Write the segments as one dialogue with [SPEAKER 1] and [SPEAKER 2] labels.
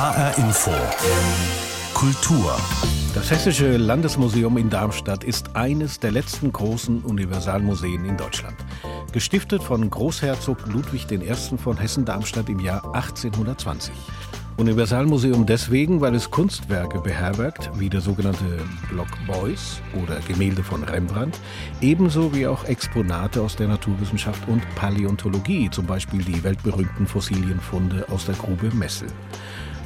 [SPEAKER 1] HR Info. Kultur.
[SPEAKER 2] Das Hessische Landesmuseum in Darmstadt ist eines der letzten großen Universalmuseen in Deutschland. Gestiftet von Großherzog Ludwig I. von Hessen-Darmstadt im Jahr 1820. Universalmuseum deswegen, weil es Kunstwerke beherbergt, wie der sogenannte Block Boys oder Gemälde von Rembrandt, ebenso wie auch Exponate aus der Naturwissenschaft und Paläontologie, zum Beispiel die weltberühmten Fossilienfunde aus der Grube Messel.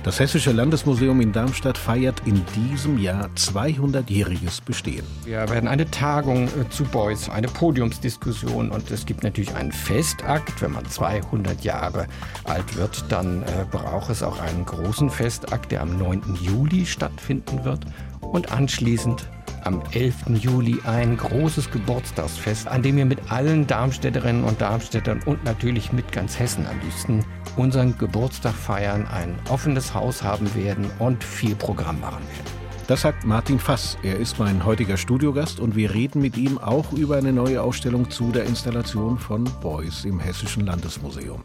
[SPEAKER 2] Das Hessische Landesmuseum in Darmstadt feiert in diesem Jahr 200-jähriges Bestehen.
[SPEAKER 3] Wir werden eine Tagung äh, zu Beuys, eine Podiumsdiskussion und es gibt natürlich einen Festakt. Wenn man 200 Jahre alt wird, dann äh, braucht es auch einen großen Festakt, der am 9. Juli stattfinden wird und anschließend am 11. Juli ein großes Geburtstagsfest, an dem wir mit allen Darmstädterinnen und Darmstädtern und natürlich mit ganz Hessen am liebsten unseren Geburtstag feiern, ein offenes Haus haben werden und viel Programm machen werden.
[SPEAKER 2] Das sagt Martin Fass. Er ist mein heutiger Studiogast und wir reden mit ihm auch über eine neue Ausstellung zu der Installation von Beuys im Hessischen Landesmuseum.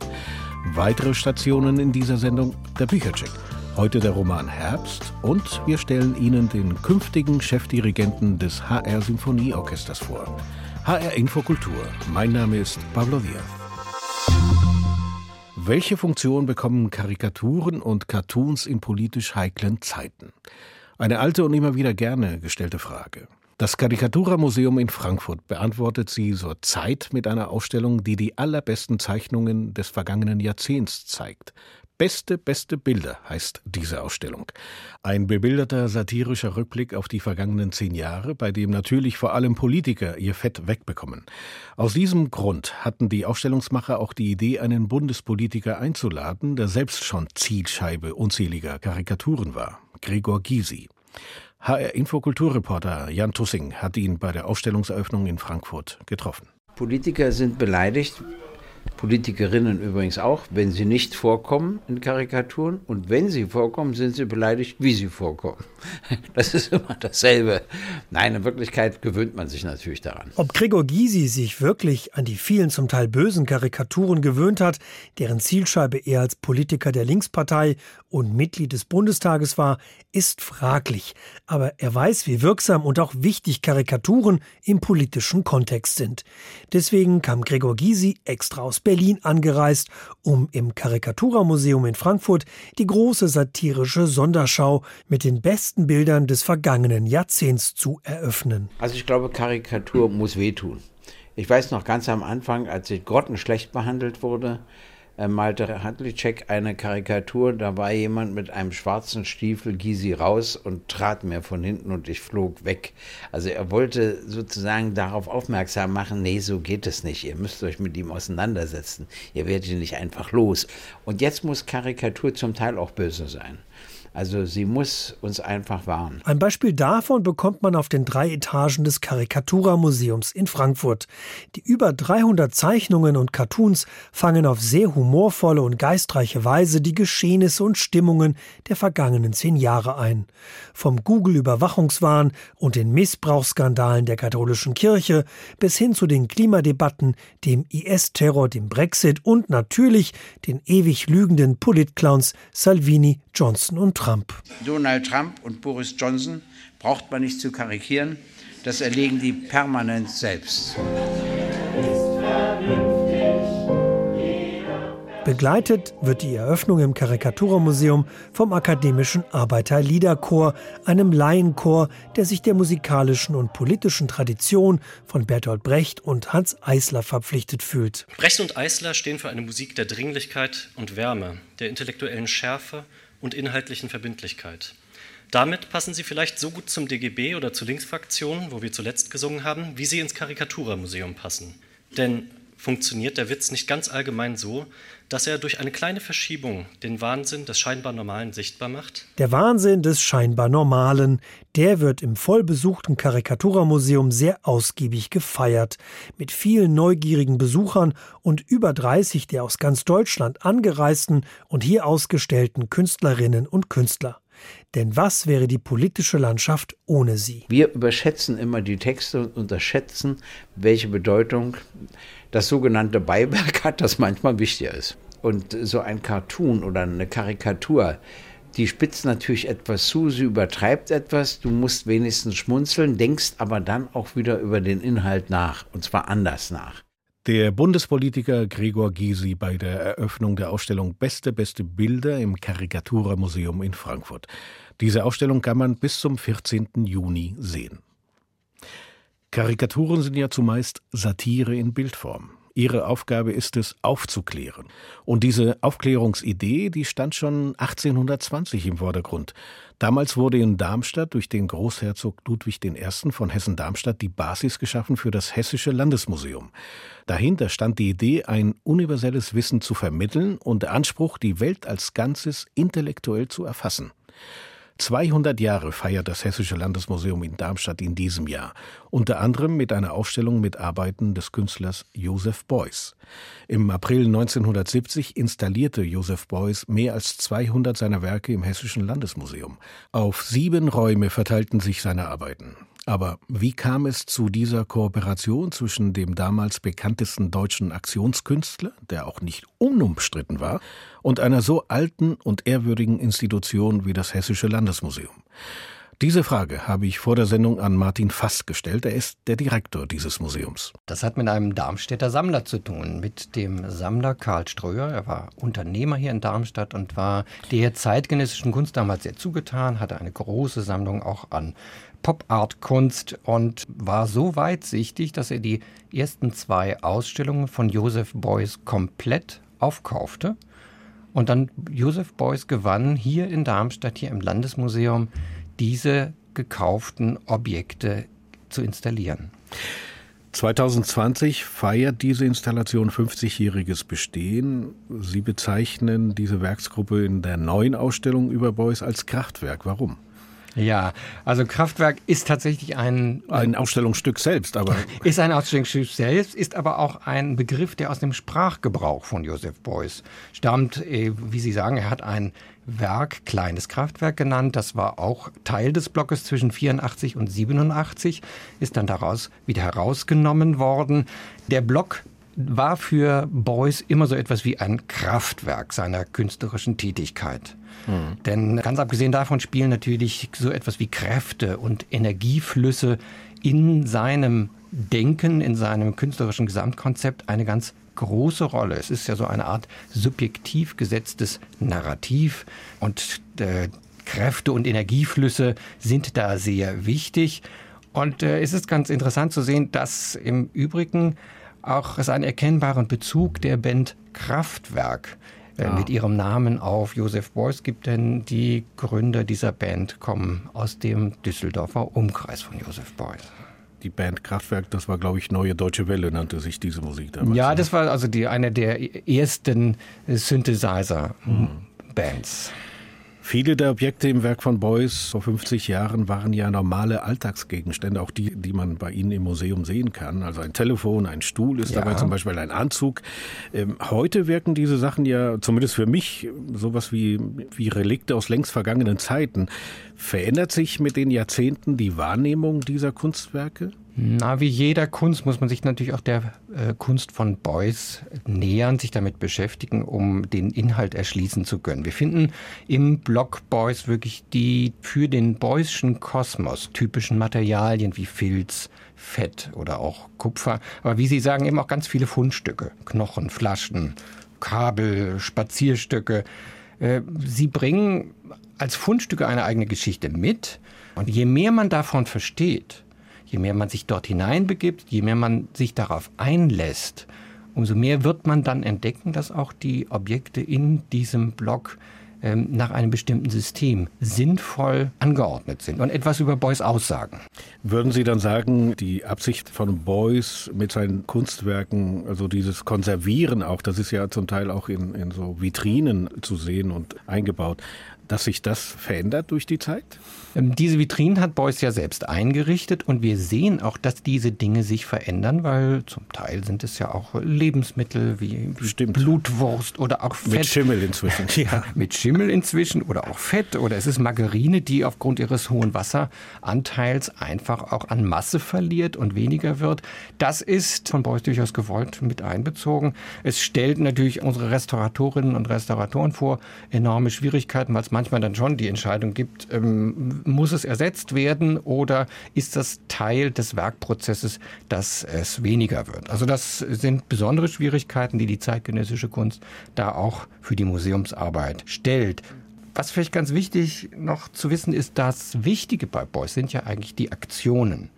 [SPEAKER 2] Weitere Stationen in dieser Sendung der Büchercheck. Heute der Roman Herbst und wir stellen Ihnen den künftigen Chefdirigenten des HR Sinfonieorchesters vor. HR Infokultur. Mein Name ist Pablo Diaz. Welche Funktion bekommen Karikaturen und Cartoons in politisch heiklen Zeiten? Eine alte und immer wieder gerne gestellte Frage. Das Karikaturmuseum in Frankfurt beantwortet sie zur Zeit mit einer Ausstellung, die die allerbesten Zeichnungen des vergangenen Jahrzehnts zeigt. Beste, beste Bilder heißt diese Ausstellung. Ein bebilderter satirischer Rückblick auf die vergangenen zehn Jahre, bei dem natürlich vor allem Politiker ihr Fett wegbekommen. Aus diesem Grund hatten die Ausstellungsmacher auch die Idee, einen Bundespolitiker einzuladen, der selbst schon Zielscheibe unzähliger Karikaturen war. Gregor Gysi. HR Infokulturreporter Jan Tussing hat ihn bei der Ausstellungseröffnung in Frankfurt getroffen.
[SPEAKER 4] Politiker sind beleidigt, Politikerinnen übrigens auch, wenn sie nicht vorkommen in Karikaturen. Und wenn sie vorkommen, sind sie beleidigt, wie sie vorkommen. Das ist immer dasselbe. Nein, in Wirklichkeit gewöhnt man sich natürlich daran.
[SPEAKER 5] Ob Gregor Gysi sich wirklich an die vielen zum Teil bösen Karikaturen gewöhnt hat, deren Zielscheibe er als Politiker der Linkspartei und Mitglied des Bundestages war, ist fraglich. Aber er weiß, wie wirksam und auch wichtig Karikaturen im politischen Kontext sind. Deswegen kam Gregor Gysi extra aus Berlin angereist, um im Karikaturamuseum in Frankfurt die große satirische Sonderschau mit den besten Bildern des vergangenen Jahrzehnts zu eröffnen.
[SPEAKER 4] Also ich glaube, Karikatur muss wehtun. Ich weiß noch ganz am Anfang, als ich grottenschlecht behandelt wurde, malte Hadlicek eine Karikatur, da war jemand mit einem schwarzen Stiefel, Gysi raus und trat mir von hinten und ich flog weg. Also er wollte sozusagen darauf aufmerksam machen, nee, so geht es nicht. Ihr müsst euch mit ihm auseinandersetzen. Ihr werdet ihn nicht einfach los. Und jetzt muss Karikatur zum Teil auch böse sein. Also sie muss uns einfach warnen.
[SPEAKER 5] Ein Beispiel davon bekommt man auf den drei Etagen des Karikatura-Museums in Frankfurt. Die über 300 Zeichnungen und Cartoons fangen auf sehr humorvolle und geistreiche Weise die Geschehnisse und Stimmungen der vergangenen zehn Jahre ein. Vom Google-Überwachungswahn und den Missbrauchsskandalen der katholischen Kirche bis hin zu den Klimadebatten, dem IS-Terror, dem Brexit und natürlich den ewig lügenden Politclowns Salvini, Johnson und Trump.
[SPEAKER 4] Donald Trump und Boris Johnson braucht man nicht zu karikieren, das erlegen die permanent selbst.
[SPEAKER 5] Begleitet wird die Eröffnung im Karikaturmuseum vom Akademischen Arbeiterliederchor, einem Laienchor, der sich der musikalischen und politischen Tradition von Bertolt Brecht und Hans Eisler verpflichtet fühlt.
[SPEAKER 6] Brecht und Eisler stehen für eine Musik der Dringlichkeit und Wärme, der intellektuellen Schärfe und inhaltlichen Verbindlichkeit. Damit passen sie vielleicht so gut zum DGB oder zur Linksfraktion, wo wir zuletzt gesungen haben, wie sie ins Karikaturmuseum passen. Denn funktioniert der Witz nicht ganz allgemein so, dass er durch eine kleine Verschiebung den Wahnsinn des scheinbar Normalen sichtbar macht?
[SPEAKER 5] Der Wahnsinn des scheinbar Normalen, der wird im vollbesuchten Karikaturmuseum sehr ausgiebig gefeiert, mit vielen neugierigen Besuchern und über 30 der aus ganz Deutschland angereisten und hier ausgestellten Künstlerinnen und Künstler. Denn was wäre die politische Landschaft ohne sie?
[SPEAKER 4] Wir überschätzen immer die Texte und unterschätzen, welche Bedeutung das sogenannte Beiwerk hat, das manchmal wichtiger ist. Und so ein Cartoon oder eine Karikatur, Die spitzt natürlich etwas zu, sie übertreibt etwas, du musst wenigstens schmunzeln, denkst aber dann auch wieder über den Inhalt nach, und zwar anders nach.
[SPEAKER 2] Der Bundespolitiker Gregor Gysi bei der Eröffnung der Ausstellung Beste, beste Bilder im Karikaturmuseum in Frankfurt. Diese Ausstellung kann man bis zum 14. Juni sehen. Karikaturen sind ja zumeist Satire in Bildform. Ihre Aufgabe ist es, aufzuklären. Und diese Aufklärungsidee, die stand schon 1820 im Vordergrund. Damals wurde in Darmstadt durch den Großherzog Ludwig I. von Hessen-Darmstadt die Basis geschaffen für das Hessische Landesmuseum. Dahinter stand die Idee, ein universelles Wissen zu vermitteln und der Anspruch, die Welt als Ganzes intellektuell zu erfassen. 200 Jahre feiert das Hessische Landesmuseum in Darmstadt in diesem Jahr, unter anderem mit einer Ausstellung mit Arbeiten des Künstlers Joseph Beuys. Im April 1970 installierte Joseph Beuys mehr als 200 seiner Werke im Hessischen Landesmuseum. Auf sieben Räume verteilten sich seine Arbeiten. Aber wie kam es zu dieser Kooperation zwischen dem damals bekanntesten deutschen Aktionskünstler, der auch nicht unumstritten war, und einer so alten und ehrwürdigen Institution wie das Hessische Landesmuseum? Diese Frage habe ich vor der Sendung an Martin Fass gestellt. Er ist der Direktor dieses Museums.
[SPEAKER 3] Das hat mit einem Darmstädter Sammler zu tun, mit dem Sammler Karl Ströer. Er war Unternehmer hier in Darmstadt und war der zeitgenössischen Kunst damals sehr zugetan, hatte eine große Sammlung auch an Pop-Art-Kunst und war so weitsichtig, dass er die ersten zwei Ausstellungen von Joseph Beuys komplett aufkaufte. Und dann Joseph Beuys gewann hier in Darmstadt, hier im Landesmuseum, diese gekauften Objekte zu installieren.
[SPEAKER 2] 2020 feiert diese Installation 50-jähriges Bestehen. Sie bezeichnen diese Werksgruppe in der neuen Ausstellung über Beuys als Kraftwerk. Warum?
[SPEAKER 3] Ja, also Kraftwerk ist tatsächlich ein
[SPEAKER 2] ein Ausstellungsstück selbst, aber
[SPEAKER 3] ist ein Ausstellungsstück selbst, ist aber auch ein Begriff, der aus dem Sprachgebrauch von Joseph Beuys stammt. Äh, wie Sie sagen, er hat ein Werk kleines Kraftwerk genannt. Das war auch Teil des Blockes zwischen 84 und 87, ist dann daraus wieder herausgenommen worden. Der Block war für Beuys immer so etwas wie ein Kraftwerk seiner künstlerischen Tätigkeit. Mhm. Denn ganz abgesehen davon spielen natürlich so etwas wie Kräfte und Energieflüsse in seinem Denken, in seinem künstlerischen Gesamtkonzept eine ganz große Rolle. Es ist ja so eine Art subjektiv gesetztes Narrativ und äh, Kräfte und Energieflüsse sind da sehr wichtig. Und äh, es ist ganz interessant zu sehen, dass im Übrigen auch es einen erkennbaren Bezug der Band Kraftwerk ja. mit ihrem Namen auf Josef Beuys gibt, denn die Gründer dieser Band kommen aus dem Düsseldorfer Umkreis von Josef Beuys.
[SPEAKER 2] Die Band Kraftwerk, das war, glaube ich, Neue Deutsche Welle, nannte sich diese Musik damals.
[SPEAKER 3] Ja, ne? das war also die, eine der ersten Synthesizer-Bands. Mhm.
[SPEAKER 2] Viele der Objekte im Werk von Beuys vor 50 Jahren waren ja normale Alltagsgegenstände, auch die, die man bei Ihnen im Museum sehen kann. Also ein Telefon, ein Stuhl ist ja. dabei zum Beispiel ein Anzug. Ähm, heute wirken diese Sachen ja, zumindest für mich, sowas wie, wie Relikte aus längst vergangenen Zeiten. Verändert sich mit den Jahrzehnten die Wahrnehmung dieser Kunstwerke?
[SPEAKER 3] Na, wie jeder Kunst muss man sich natürlich auch der äh, Kunst von Beuys nähern, sich damit beschäftigen, um den Inhalt erschließen zu können. Wir finden im Blog Beuys wirklich die für den Beuyschen Kosmos typischen Materialien wie Filz, Fett oder auch Kupfer. Aber wie Sie sagen, eben auch ganz viele Fundstücke. Knochen, Flaschen, Kabel, Spazierstücke. Äh, sie bringen als Fundstücke eine eigene Geschichte mit. Und je mehr man davon versteht, Je mehr man sich dort hineinbegibt, je mehr man sich darauf einlässt, umso mehr wird man dann entdecken, dass auch die Objekte in diesem Block ähm, nach einem bestimmten System sinnvoll angeordnet sind und etwas über Beuys aussagen.
[SPEAKER 2] Würden Sie dann sagen, die Absicht von Beuys mit seinen Kunstwerken, also dieses Konservieren auch, das ist ja zum Teil auch in, in so Vitrinen zu sehen und eingebaut, dass sich das verändert durch die Zeit?
[SPEAKER 3] Ähm, diese Vitrinen hat Beuys ja selbst eingerichtet und wir sehen auch, dass diese Dinge sich verändern, weil zum Teil sind es ja auch Lebensmittel wie, wie Blutwurst oder auch Fett.
[SPEAKER 2] Mit Schimmel inzwischen.
[SPEAKER 3] ja, mit Schimmel inzwischen oder auch Fett oder es ist Margarine, die aufgrund ihres hohen Wasseranteils einfach auch an Masse verliert und weniger wird. Das ist von Beuys durchaus gewollt mit einbezogen. Es stellt natürlich unsere Restauratorinnen und Restauratoren vor enorme Schwierigkeiten, weil es manchmal dann schon die Entscheidung gibt, ähm, muss es ersetzt werden oder ist das Teil des Werkprozesses, dass es weniger wird. Also das sind besondere Schwierigkeiten, die die zeitgenössische Kunst da auch für die Museumsarbeit stellt. Was vielleicht ganz wichtig noch zu wissen ist, das Wichtige bei Beuys sind ja eigentlich die Aktionen.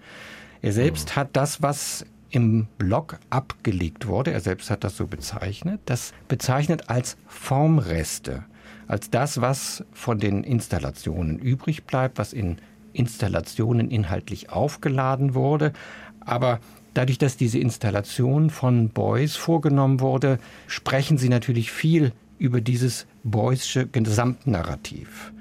[SPEAKER 3] Er selbst hat das, was im Blog abgelegt wurde, er selbst hat das so bezeichnet, das bezeichnet als Formreste, als das, was von den Installationen übrig bleibt, was in Installationen inhaltlich aufgeladen wurde. Aber dadurch, dass diese Installation von Beuys vorgenommen wurde, sprechen sie natürlich viel über dieses Beuysche Gesamtnarrativ.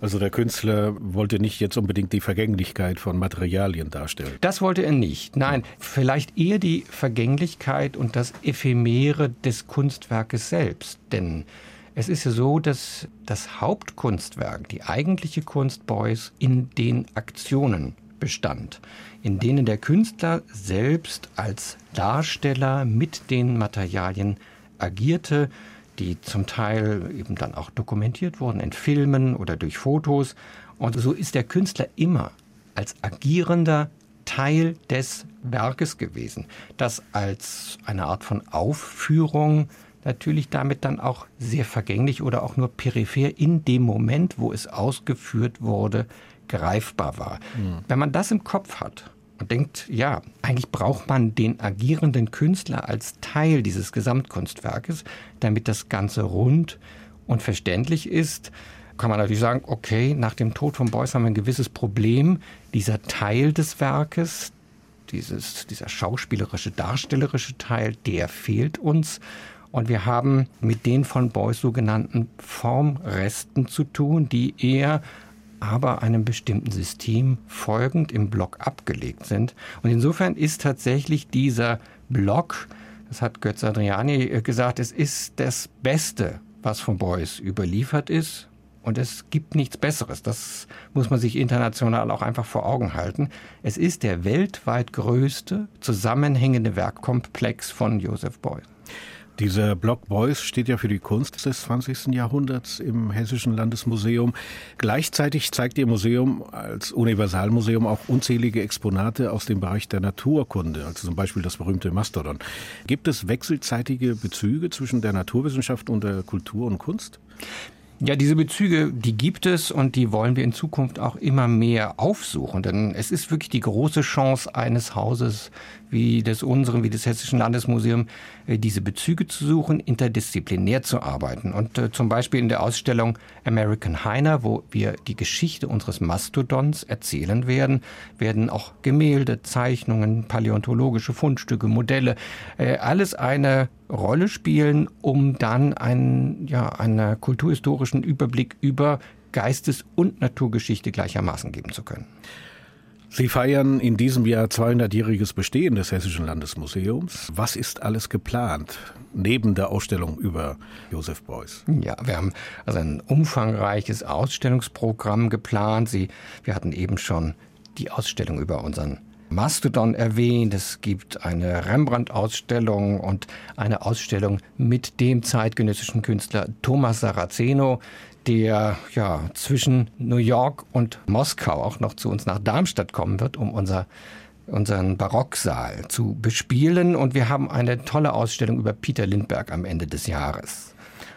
[SPEAKER 2] Also der Künstler wollte nicht jetzt unbedingt die Vergänglichkeit von Materialien darstellen.
[SPEAKER 3] Das wollte er nicht. Nein, vielleicht eher die Vergänglichkeit und das Ephemere des Kunstwerkes selbst. Denn es ist ja so, dass das Hauptkunstwerk, die eigentliche Kunst Beuys, in den Aktionen bestand, in denen der Künstler selbst als Darsteller mit den Materialien agierte, die zum Teil eben dann auch dokumentiert wurden in Filmen oder durch Fotos. Und so ist der Künstler immer als agierender Teil des Werkes gewesen, das als eine Art von Aufführung natürlich damit dann auch sehr vergänglich oder auch nur peripher in dem Moment, wo es ausgeführt wurde, greifbar war. Mhm. Wenn man das im Kopf hat und denkt, ja, eigentlich braucht man den agierenden Künstler als Teil dieses Gesamtkunstwerkes, damit das Ganze rund und verständlich ist, kann man natürlich sagen, okay, nach dem Tod von Beuys haben wir ein gewisses Problem. Dieser Teil des Werkes, dieses, dieser schauspielerische, darstellerische Teil, der fehlt uns. Und wir haben mit den von Beuys sogenannten Formresten zu tun, die eher aber einem bestimmten System folgend im Block abgelegt sind. Und insofern ist tatsächlich dieser Block, das hat Götz Adriani äh, gesagt, es ist das Beste, was von Beuys überliefert ist. Und es gibt nichts Besseres. Das muss man sich international auch einfach vor Augen halten. Es ist der weltweit größte zusammenhängende Werkkomplex von Joseph Beuys.
[SPEAKER 2] Dieser Block Beuys steht ja für die Kunst des 20. Jahrhunderts im Hessischen Landesmuseum. Gleichzeitig zeigt Ihr Museum als Universalmuseum auch unzählige Exponate aus dem Bereich der Naturkunde, also zum Beispiel das berühmte Mastodon. Gibt es wechselseitige Bezüge zwischen der Naturwissenschaft und der Kultur und Kunst?
[SPEAKER 3] Ja, diese Bezüge, die gibt es und die wollen wir in Zukunft auch immer mehr aufsuchen. Denn es ist wirklich die große Chance eines Hauses wie des unseren, wie des Hessischen Landesmuseums, äh, diese Bezüge zu suchen, interdisziplinär zu arbeiten. Und äh, zum Beispiel in der Ausstellung American Heiner, wo wir die Geschichte unseres Mastodons erzählen werden, werden auch Gemälde, Zeichnungen, paläontologische Fundstücke, Modelle, äh, alles eine Rolle spielen, um dann einen, ja, einen kulturhistorischen Überblick über Geistes- und Naturgeschichte gleichermaßen geben zu können.
[SPEAKER 2] Sie feiern in diesem Jahr 200-jähriges Bestehen des Hessischen Landesmuseums. Was ist alles geplant neben der Ausstellung über Josef Beuys?
[SPEAKER 3] Ja, wir haben also ein umfangreiches Ausstellungsprogramm geplant. Sie, wir hatten eben schon die Ausstellung über unseren Mastodon erwähnt. Es gibt eine Rembrandt-Ausstellung und eine Ausstellung mit dem zeitgenössischen Künstler Thomas Saraceno, der ja zwischen New York und Moskau auch noch zu uns nach Darmstadt kommen wird, um unser unseren Barocksaal zu bespielen. Und wir haben eine tolle Ausstellung über Peter Lindbergh am Ende des Jahres.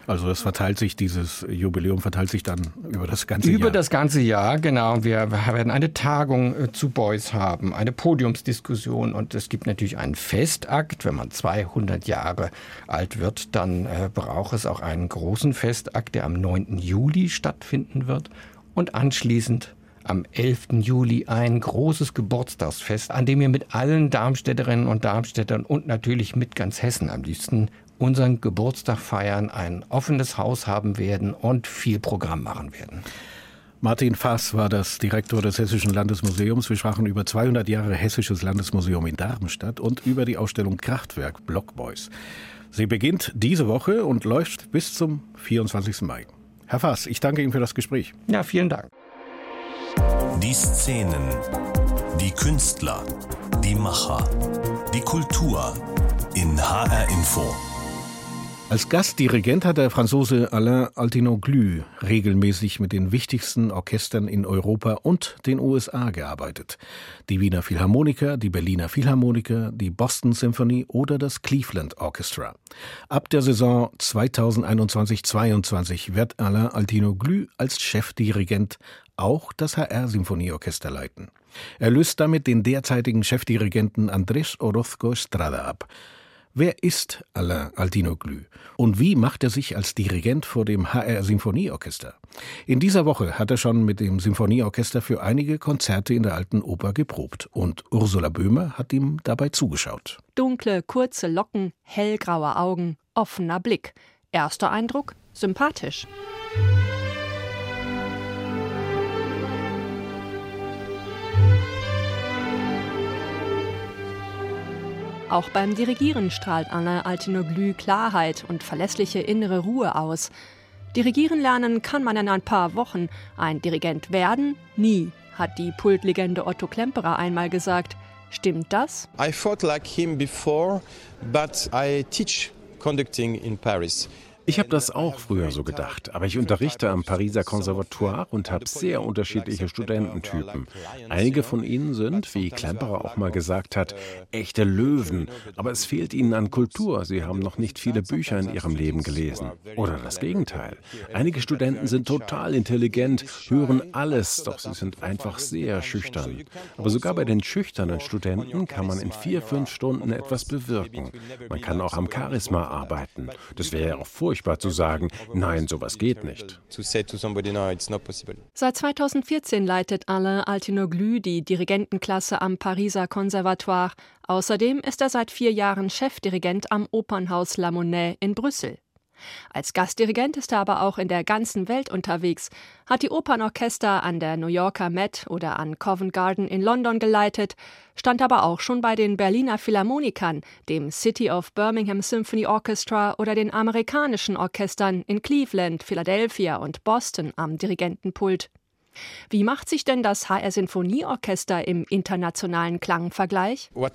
[SPEAKER 2] Also das verteilt sich, dieses Jubiläum verteilt sich dann über das ganze
[SPEAKER 3] über
[SPEAKER 2] Jahr.
[SPEAKER 3] Über das ganze Jahr, genau. Wir werden eine Tagung äh, zu Beuys haben, eine Podiumsdiskussion und es gibt natürlich einen Festakt. Wenn man 200 Jahre alt wird, dann äh, braucht es auch einen großen Festakt, der am 9. Juli stattfinden wird und anschließend am 11. Juli ein großes Geburtstagsfest, an dem wir mit allen Darmstädterinnen und Darmstädtern und natürlich mit ganz Hessen am liebsten unseren Geburtstag feiern, ein offenes Haus haben werden und viel Programm machen werden.
[SPEAKER 2] Martin Fass war das Direktor des Hessischen Landesmuseums. Wir sprachen über 200 Jahre Hessisches Landesmuseum in Darmstadt und über die Ausstellung Kraftwerk Blockboys. Sie beginnt diese Woche und läuft bis zum 24. Mai. Herr Fass, ich danke Ihnen für das Gespräch.
[SPEAKER 3] Ja, vielen Dank.
[SPEAKER 1] Die Szenen, die Künstler, die Macher, die Kultur in HR Info.
[SPEAKER 2] Als Gastdirigent hat der Franzose Alain Altinoglu regelmäßig mit den wichtigsten Orchestern in Europa und den USA gearbeitet. Die Wiener Philharmoniker, die Berliner Philharmoniker, die Boston Symphony oder das Cleveland Orchestra. Ab der Saison 2021-22 wird Alain Altinoglu als Chefdirigent auch das HR Symphonieorchester leiten. Er löst damit den derzeitigen Chefdirigenten Andrés Orozco Estrada ab. Wer ist Alain Aldinoglou und wie macht er sich als Dirigent vor dem HR Symphonieorchester? In dieser Woche hat er schon mit dem Symphonieorchester für einige Konzerte in der Alten Oper geprobt und Ursula Böhmer hat ihm dabei zugeschaut.
[SPEAKER 7] Dunkle, kurze Locken, hellgraue Augen, offener Blick. Erster Eindruck sympathisch. Auch beim Dirigieren strahlt Anna Altinoglu Klarheit und verlässliche innere Ruhe aus. Dirigieren lernen kann man in ein paar Wochen. Ein Dirigent werden? Nie, hat die Pultlegende Otto Klemperer einmal gesagt. Stimmt das?
[SPEAKER 8] I fought like him before, but I teach conducting in Paris.
[SPEAKER 9] Ich habe das auch früher so gedacht, aber ich unterrichte am Pariser Konservatoire und habe sehr unterschiedliche Studententypen. Einige von ihnen sind, wie Klemperer auch mal gesagt hat, echte Löwen, aber es fehlt ihnen an Kultur. Sie haben noch nicht viele Bücher in ihrem Leben gelesen. Oder das Gegenteil. Einige Studenten sind total intelligent, hören alles, doch sie sind einfach sehr schüchtern. Aber sogar bei den schüchternen Studenten kann man in vier, fünf Stunden etwas bewirken. Man kann auch am Charisma arbeiten. Das wäre ja auch furchtbar zu sagen, nein, sowas geht nicht.
[SPEAKER 7] Seit 2014 leitet Alain Altinoglu die Dirigentenklasse am Pariser Conservatoire. Außerdem ist er seit vier Jahren Chefdirigent am Opernhaus La Monnaie in Brüssel. Als Gastdirigent ist er aber auch in der ganzen Welt unterwegs, hat die Opernorchester an der New Yorker Met oder an Covent Garden in London geleitet, stand aber auch schon bei den Berliner Philharmonikern, dem City of Birmingham Symphony Orchestra oder den amerikanischen Orchestern in Cleveland, Philadelphia und Boston am Dirigentenpult. Wie macht sich denn das HR Sinfonieorchester im internationalen Klangvergleich?
[SPEAKER 9] Was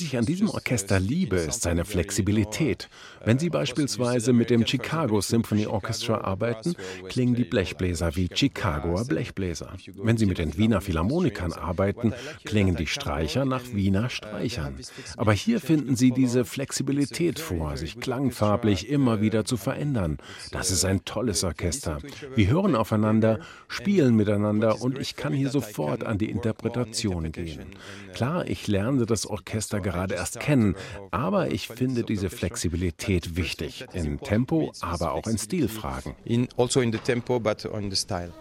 [SPEAKER 9] ich an diesem Orchester liebe, ist seine Flexibilität. Wenn Sie beispielsweise mit dem Chicago Symphony Orchestra arbeiten, klingen die Blechbläser wie Chicagoer Blechbläser. Wenn Sie mit den Wiener Philharmonikern arbeiten, klingen die Streicher nach Wiener Streichern. Aber hier finden Sie diese Flexibilität vor, sich klangfarblich immer wieder zu verändern. Das ist ein tolles Orchester. Wir hören aufeinander, spielen miteinander und ich kann hier sofort an die Interpretation gehen. Klar, ich lerne das Orchester gerade erst kennen, aber ich finde diese Flexibilität wichtig. In Tempo, aber auch in Stilfragen.
[SPEAKER 8] In, also in the tempo, but on the style.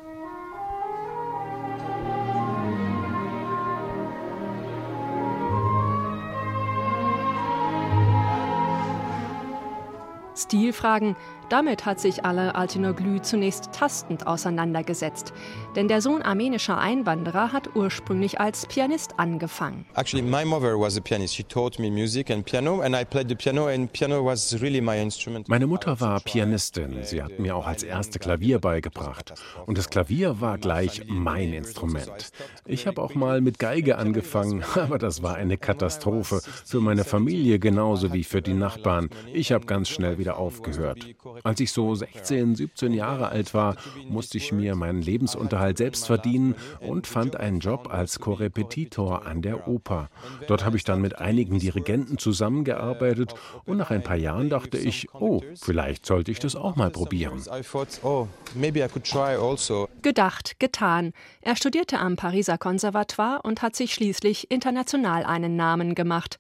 [SPEAKER 7] Stilfragen, damit hat sich Alain Altinoglu zunächst tastend auseinandergesetzt. Denn der Sohn armenischer Einwanderer hat ursprünglich als Pianist angefangen.
[SPEAKER 8] Actually, my mother was a pianist. She taught me music and piano and I played the piano and piano was really my instrument.
[SPEAKER 9] Meine Mutter war Pianistin. Sie hat mir auch als erste Klavier beigebracht. Und das Klavier war gleich mein Instrument. Ich habe auch mal mit Geige angefangen, aber das war eine Katastrophe. Für meine Familie genauso wie für die Nachbarn. Ich habe ganz schnell wieder aufgehört. Als ich so 16, 17 Jahre alt war, musste ich mir meinen Lebensunterhalt selbst verdienen und fand einen Job als Korrepetitor an der Oper. Dort habe ich dann mit einigen Dirigenten zusammengearbeitet und nach ein paar Jahren dachte ich, oh, vielleicht sollte ich das auch mal probieren.
[SPEAKER 7] Gedacht, getan. Er studierte am Pariser Konservatoire und hat sich schließlich international einen Namen gemacht.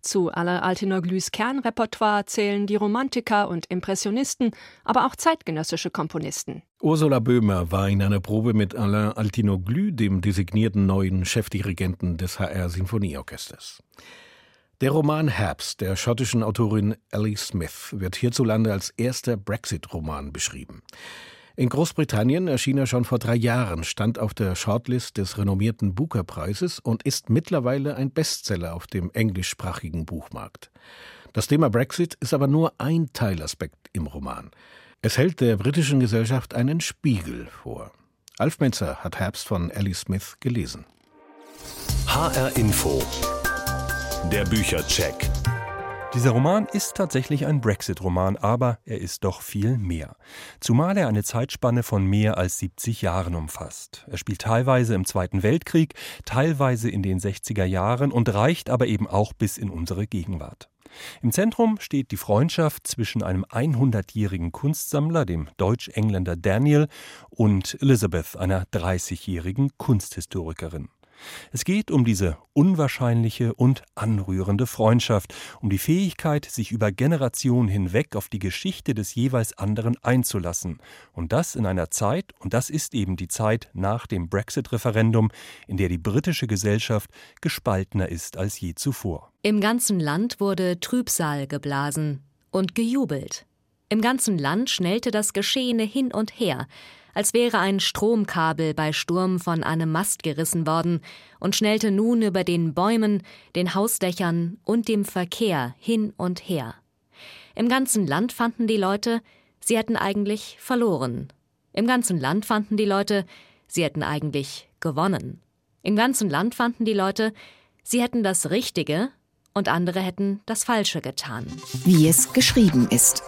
[SPEAKER 7] Zu Alain Altinoglus Kernrepertoire zählen die Romantiker und Impressionisten, aber auch zeitgenössische Komponisten.
[SPEAKER 2] Ursula Böhmer war in einer Probe mit Alain Altinoglu, dem designierten neuen Chefdirigenten des HR Sinfonieorchesters. Der Roman Herbst der schottischen Autorin Ellie Smith wird hierzulande als erster Brexit-Roman beschrieben. In Großbritannien erschien er schon vor drei Jahren, stand auf der Shortlist des renommierten Booker-Preises und ist mittlerweile ein Bestseller auf dem englischsprachigen Buchmarkt. Das Thema Brexit ist aber nur ein Teilaspekt im Roman. Es hält der britischen Gesellschaft einen Spiegel vor. Alf Menzer hat Herbst von Ellie Smith gelesen.
[SPEAKER 1] HR Info. Der Büchercheck.
[SPEAKER 10] Dieser Roman ist tatsächlich ein Brexit-Roman, aber er ist doch viel mehr. Zumal er eine Zeitspanne von mehr als 70 Jahren umfasst. Er spielt teilweise im Zweiten Weltkrieg, teilweise in den 60er Jahren und reicht aber eben auch bis in unsere Gegenwart. Im Zentrum steht die Freundschaft zwischen einem 100-jährigen Kunstsammler, dem Deutsch-Engländer Daniel, und Elizabeth, einer 30-jährigen Kunsthistorikerin. Es geht um diese unwahrscheinliche und anrührende Freundschaft, um die Fähigkeit, sich über Generationen hinweg auf die Geschichte des jeweils anderen einzulassen. Und das in einer Zeit, und das ist eben die Zeit nach dem Brexit-Referendum, in der die britische Gesellschaft gespaltener ist als je zuvor.
[SPEAKER 11] Im ganzen Land wurde Trübsal geblasen und gejubelt. Im ganzen Land schnellte das Geschehene hin und her, als wäre ein Stromkabel bei Sturm von einem Mast gerissen worden und schnellte nun über den Bäumen, den Hausdächern und dem Verkehr hin und her. Im ganzen Land fanden die Leute, sie hätten eigentlich verloren. Im ganzen Land fanden die Leute, sie hätten eigentlich gewonnen. Im ganzen Land fanden die Leute, sie hätten das Richtige und andere hätten das Falsche getan.
[SPEAKER 12] Wie es geschrieben ist.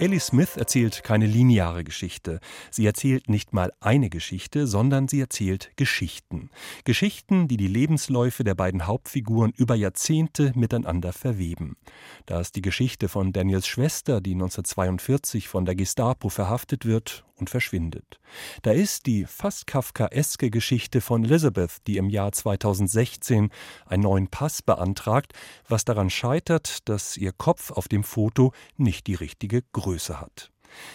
[SPEAKER 10] Ellie Smith erzählt keine lineare Geschichte. Sie erzählt nicht mal eine Geschichte, sondern sie erzählt Geschichten. Geschichten, die die Lebensläufe der beiden Hauptfiguren über Jahrzehnte miteinander verweben. Da ist die Geschichte von Daniels Schwester, die 1942 von der Gestapo verhaftet wird und verschwindet. Da ist die fast kafkaeske Geschichte von Elizabeth, die im Jahr 2016 einen neuen Pass beantragt, was daran scheitert, dass ihr Kopf auf dem Foto nicht die richtige Größe hat.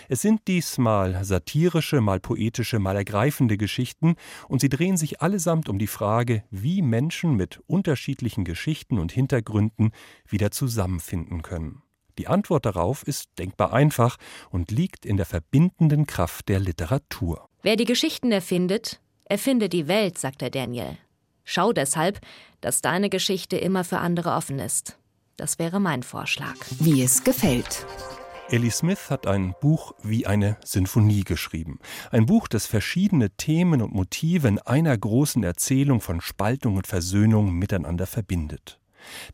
[SPEAKER 10] Es sind diesmal satirische, mal poetische, mal ergreifende Geschichten, und sie drehen sich allesamt um die Frage, wie Menschen mit unterschiedlichen Geschichten und Hintergründen wieder zusammenfinden können. Die Antwort darauf ist denkbar einfach und liegt in der verbindenden Kraft der Literatur.
[SPEAKER 11] Wer die Geschichten erfindet, erfindet die Welt, sagt der Daniel. Schau deshalb, dass deine Geschichte immer für andere offen ist. Das wäre mein Vorschlag.
[SPEAKER 12] Wie es gefällt.
[SPEAKER 10] Ellie Smith hat ein Buch wie eine Sinfonie geschrieben. Ein Buch, das verschiedene Themen und Motive in einer großen Erzählung von Spaltung und Versöhnung miteinander verbindet.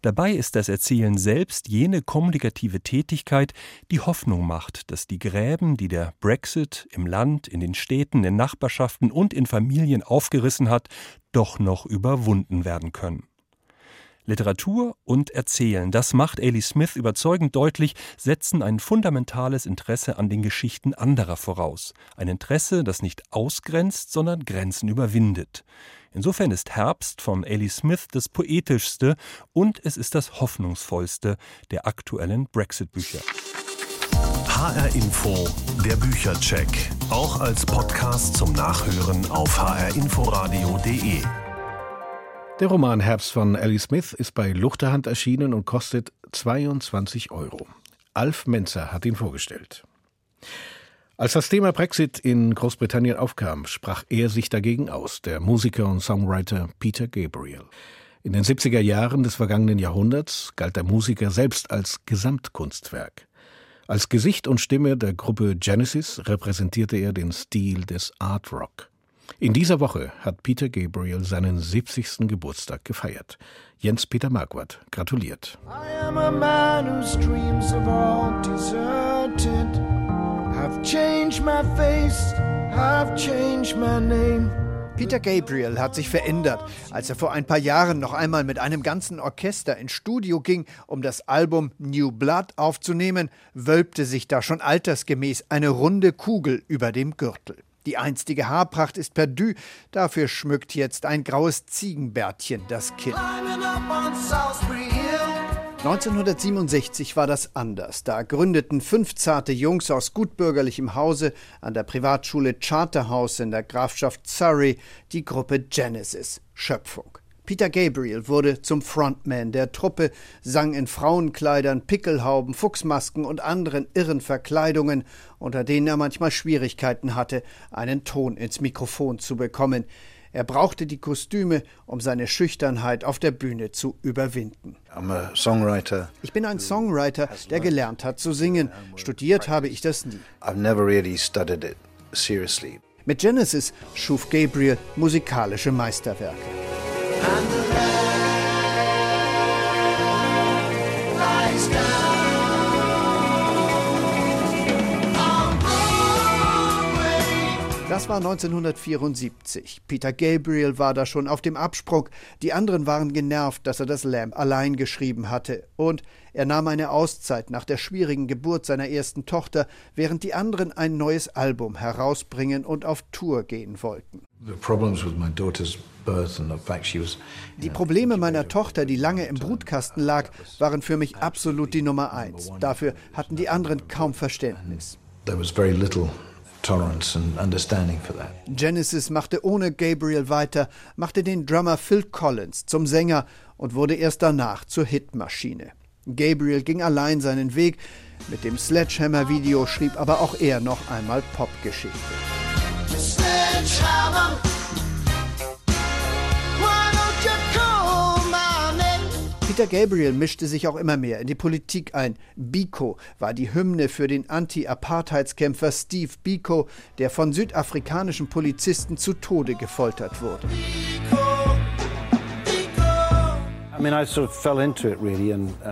[SPEAKER 10] Dabei ist das Erzählen selbst jene kommunikative Tätigkeit, die Hoffnung macht, dass die Gräben, die der Brexit im Land, in den Städten, in Nachbarschaften und in Familien aufgerissen hat, doch noch überwunden werden können. Literatur und Erzählen, das macht Ailey Smith überzeugend deutlich, setzen ein fundamentales Interesse an den Geschichten anderer voraus. Ein Interesse, das nicht ausgrenzt, sondern Grenzen überwindet. Insofern ist Herbst von Ailey Smith das poetischste und es ist das hoffnungsvollste der aktuellen Brexit-Bücher.
[SPEAKER 1] HR Info, der Büchercheck, auch als Podcast zum Nachhören auf hrinforadio.de.
[SPEAKER 2] Der Roman Herbst von Ellie Smith ist bei Luchterhand erschienen und kostet 22 Euro. Alf Menzer hat ihn vorgestellt. Als das Thema Brexit in Großbritannien aufkam, sprach er sich dagegen aus, der Musiker und Songwriter Peter Gabriel. In den 70er Jahren des vergangenen Jahrhunderts galt der Musiker selbst als Gesamtkunstwerk. Als Gesicht und Stimme der Gruppe Genesis repräsentierte er den Stil des Art Rock. In dieser Woche hat Peter Gabriel seinen 70. Geburtstag gefeiert. Jens Peter Marquardt gratuliert. I am a man whose dreams have all deserted. I've changed my face,
[SPEAKER 13] I've changed my name. Peter Gabriel hat sich verändert, als er vor ein paar Jahren noch einmal mit einem ganzen Orchester ins Studio ging, um das Album New Blood aufzunehmen, wölbte sich da schon altersgemäß eine runde Kugel über dem Gürtel. Die einstige Haarpracht ist perdu, dafür schmückt jetzt ein graues Ziegenbärtchen das Kinn. 1967 war das anders. Da gründeten fünf zarte Jungs aus gutbürgerlichem Hause an der Privatschule Charterhouse in der Grafschaft Surrey die Gruppe Genesis Schöpfung. Peter Gabriel wurde zum Frontman der Truppe, sang in Frauenkleidern, Pickelhauben, Fuchsmasken und anderen irren Verkleidungen, unter denen er manchmal Schwierigkeiten hatte, einen Ton ins Mikrofon zu bekommen. Er brauchte die Kostüme, um seine Schüchternheit auf der Bühne zu überwinden. Ich bin ein Songwriter, der gelernt hat zu singen. Studiert habe ich das nie. Mit Genesis schuf Gabriel musikalische Meisterwerke. And the Das war 1974. Peter Gabriel war da schon auf dem Absprung. Die anderen waren genervt, dass er das Lamb allein geschrieben hatte. Und er nahm eine Auszeit nach der schwierigen Geburt seiner ersten Tochter, während die anderen ein neues Album herausbringen und auf Tour gehen wollten. Die Probleme meiner Tochter, die lange im Brutkasten lag, waren für mich absolut die Nummer eins. Dafür hatten die anderen kaum Verständnis. There was very little tolerance and understanding for that. Genesis machte ohne Gabriel weiter, machte den Drummer Phil Collins zum Sänger und wurde erst danach zur Hitmaschine. Gabriel ging allein seinen Weg. Mit dem Sledgehammer-Video schrieb aber auch er noch einmal Popgeschichte. Sledgehammer. Peter Gabriel mischte sich auch immer mehr in die Politik ein. Biko war die Hymne für den Anti-Apartheidskämpfer Steve Biko, der von südafrikanischen Polizisten zu Tode gefoltert wurde. Biko.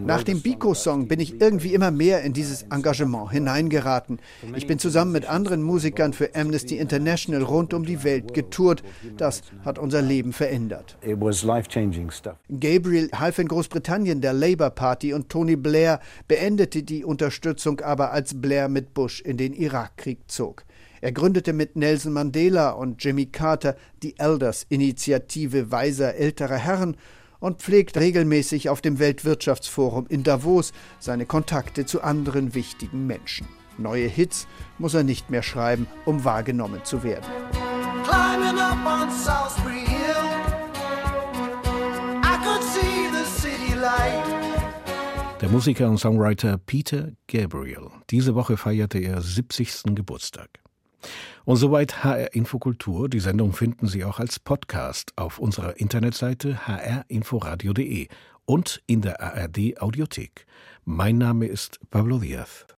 [SPEAKER 13] Nach dem Biko-Song bin ich irgendwie immer mehr in dieses Engagement hineingeraten. Ich bin zusammen mit anderen Musikern für Amnesty International rund um die Welt getourt. Das hat unser Leben verändert. Gabriel half in Großbritannien der Labour Party und Tony Blair beendete die Unterstützung aber, als Blair mit Bush in den Irakkrieg zog. Er gründete mit Nelson Mandela und Jimmy Carter die Elders-Initiative weiser älterer Herren und pflegt regelmäßig auf dem Weltwirtschaftsforum in Davos seine Kontakte zu anderen wichtigen Menschen. Neue Hits muss er nicht mehr schreiben, um wahrgenommen zu werden.
[SPEAKER 2] Der Musiker und Songwriter Peter Gabriel. Diese Woche feierte er 70. Geburtstag. Und soweit HR Infokultur. Die Sendung finden Sie auch als Podcast auf unserer Internetseite hrinforadio.de und in der ARD Audiothek. Mein Name ist Pablo Diaz.